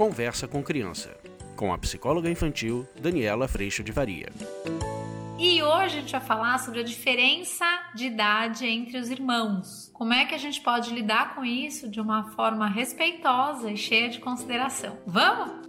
Conversa com Criança, com a psicóloga infantil Daniela Freixo de Varia. E hoje a gente vai falar sobre a diferença de idade entre os irmãos. Como é que a gente pode lidar com isso de uma forma respeitosa e cheia de consideração? Vamos?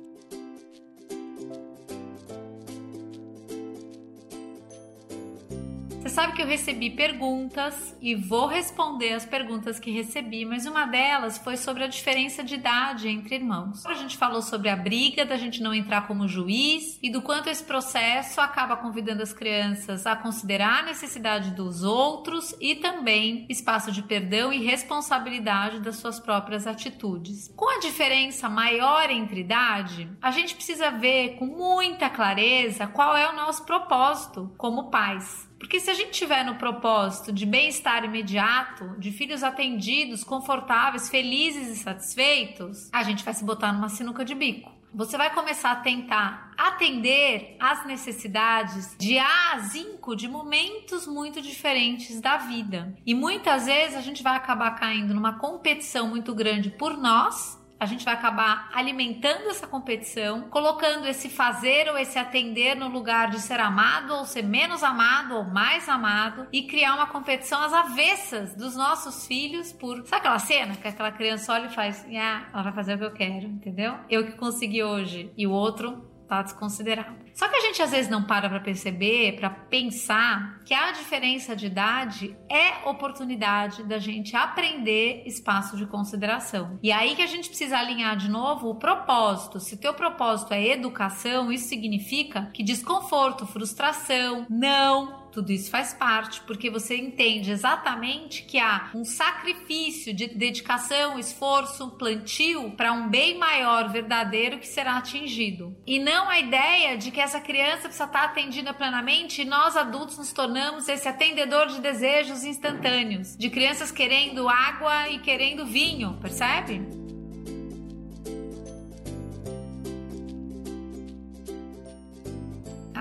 Sabe que eu recebi perguntas e vou responder as perguntas que recebi, mas uma delas foi sobre a diferença de idade entre irmãos. A gente falou sobre a briga, da gente não entrar como juiz e do quanto esse processo acaba convidando as crianças a considerar a necessidade dos outros e também espaço de perdão e responsabilidade das suas próprias atitudes. Com a diferença maior entre idade, a gente precisa ver com muita clareza qual é o nosso propósito como pais. Porque se a gente tiver no propósito de bem-estar imediato, de filhos atendidos, confortáveis, felizes e satisfeitos, a gente vai se botar numa sinuca de bico. Você vai começar a tentar atender às necessidades de A a zinco de momentos muito diferentes da vida. E muitas vezes a gente vai acabar caindo numa competição muito grande por nós a gente vai acabar alimentando essa competição, colocando esse fazer ou esse atender no lugar de ser amado ou ser menos amado ou mais amado e criar uma competição às avessas dos nossos filhos por. Sabe aquela cena que aquela criança olha e faz, ah, ela vai fazer o que eu quero, entendeu? Eu que consegui hoje e o outro tá desconsiderado. Só que a gente às vezes não para para perceber, para pensar que a diferença de idade é oportunidade da gente aprender espaço de consideração. E aí que a gente precisa alinhar de novo o propósito. Se teu propósito é educação, isso significa que desconforto, frustração, não tudo isso faz parte, porque você entende exatamente que há um sacrifício de dedicação, esforço, plantio para um bem maior, verdadeiro que será atingido. E não a ideia de que essa criança precisa estar atendida plenamente e nós adultos nos tornamos esse atendedor de desejos instantâneos, de crianças querendo água e querendo vinho, percebe?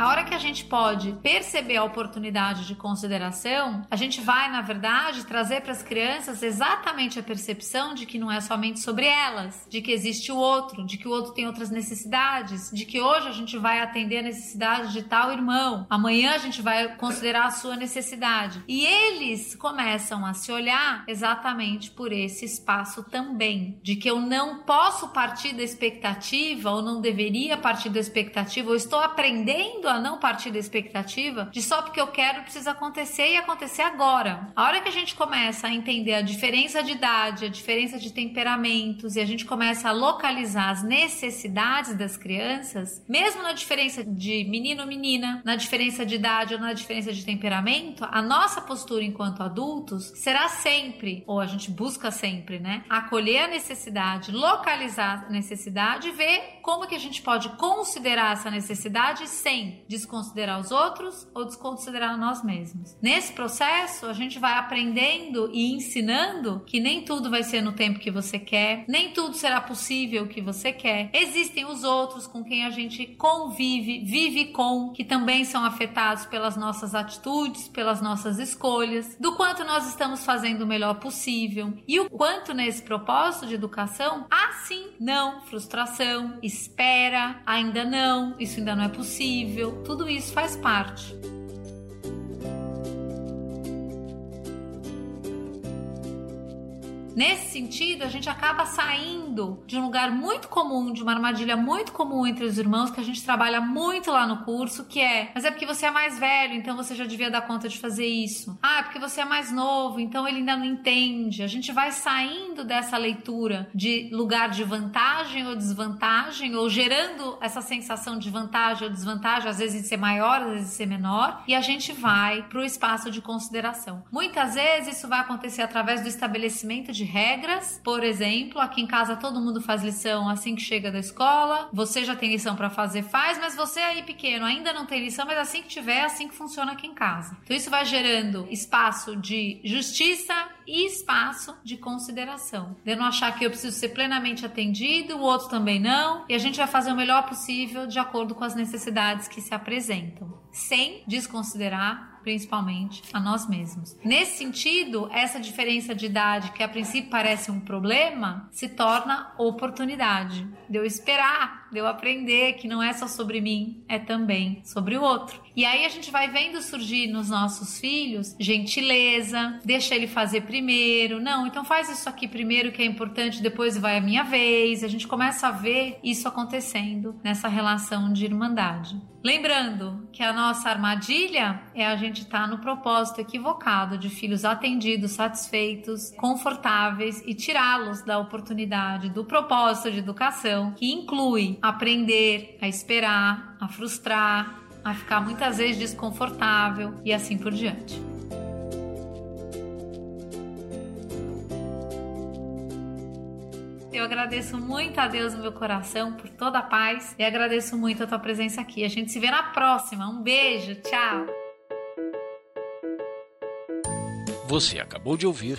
A hora que a gente pode perceber a oportunidade de consideração, a gente vai, na verdade, trazer para as crianças exatamente a percepção de que não é somente sobre elas, de que existe o outro, de que o outro tem outras necessidades, de que hoje a gente vai atender a necessidade de tal irmão, amanhã a gente vai considerar a sua necessidade. E eles começam a se olhar exatamente por esse espaço também, de que eu não posso partir da expectativa ou não deveria partir da expectativa, ou estou aprendendo a não partir da expectativa de só porque eu quero precisa acontecer e acontecer agora. A hora que a gente começa a entender a diferença de idade, a diferença de temperamentos e a gente começa a localizar as necessidades das crianças, mesmo na diferença de menino menina, na diferença de idade ou na diferença de temperamento, a nossa postura enquanto adultos será sempre, ou a gente busca sempre, né, acolher a necessidade, localizar a necessidade e ver como que a gente pode considerar essa necessidade desconsiderar os outros ou desconsiderar nós mesmos. Nesse processo, a gente vai aprendendo e ensinando que nem tudo vai ser no tempo que você quer, nem tudo será possível que você quer. Existem os outros com quem a gente convive, vive com, que também são afetados pelas nossas atitudes, pelas nossas escolhas, do quanto nós estamos fazendo o melhor possível e o quanto nesse propósito de educação há sim, não, frustração, espera, ainda não, isso ainda não é possível tudo isso faz parte. Nesse sentido, a gente acaba saindo de um lugar muito comum, de uma armadilha muito comum entre os irmãos, que a gente trabalha muito lá no curso, que é, mas é porque você é mais velho, então você já devia dar conta de fazer isso. Ah, é porque você é mais novo, então ele ainda não entende. A gente vai saindo dessa leitura de lugar de vantagem ou desvantagem, ou gerando essa sensação de vantagem ou desvantagem, às vezes de ser maior, às vezes de ser menor, e a gente vai para o espaço de consideração. Muitas vezes isso vai acontecer através do estabelecimento de regras. Por exemplo, aqui em casa todo mundo faz lição assim que chega da escola. Você já tem lição para fazer, faz, mas você aí pequeno ainda não tem lição, mas assim que tiver, é assim que funciona aqui em casa. Então isso vai gerando espaço de justiça e espaço de consideração. De não achar que eu preciso ser plenamente atendido, o outro também não, e a gente vai fazer o melhor possível de acordo com as necessidades que se apresentam, sem desconsiderar principalmente, a nós mesmos. Nesse sentido, essa diferença de idade, que a princípio parece um problema, se torna oportunidade de eu esperar, de eu aprender que não é só sobre mim, é também sobre o outro. E aí a gente vai vendo surgir nos nossos filhos gentileza, deixa ele fazer primeiro, não, então faz isso aqui primeiro que é importante, depois vai a minha vez. A gente começa a ver isso acontecendo nessa relação de irmandade. Lembrando que a nossa armadilha é a gente estar tá no propósito equivocado de filhos atendidos, satisfeitos, confortáveis e tirá-los da oportunidade do propósito de educação, que inclui aprender a esperar, a frustrar, a ficar muitas vezes desconfortável e assim por diante. Eu agradeço muito a Deus no meu coração por toda a paz e agradeço muito a tua presença aqui. A gente se vê na próxima. Um beijo, tchau. Você acabou de ouvir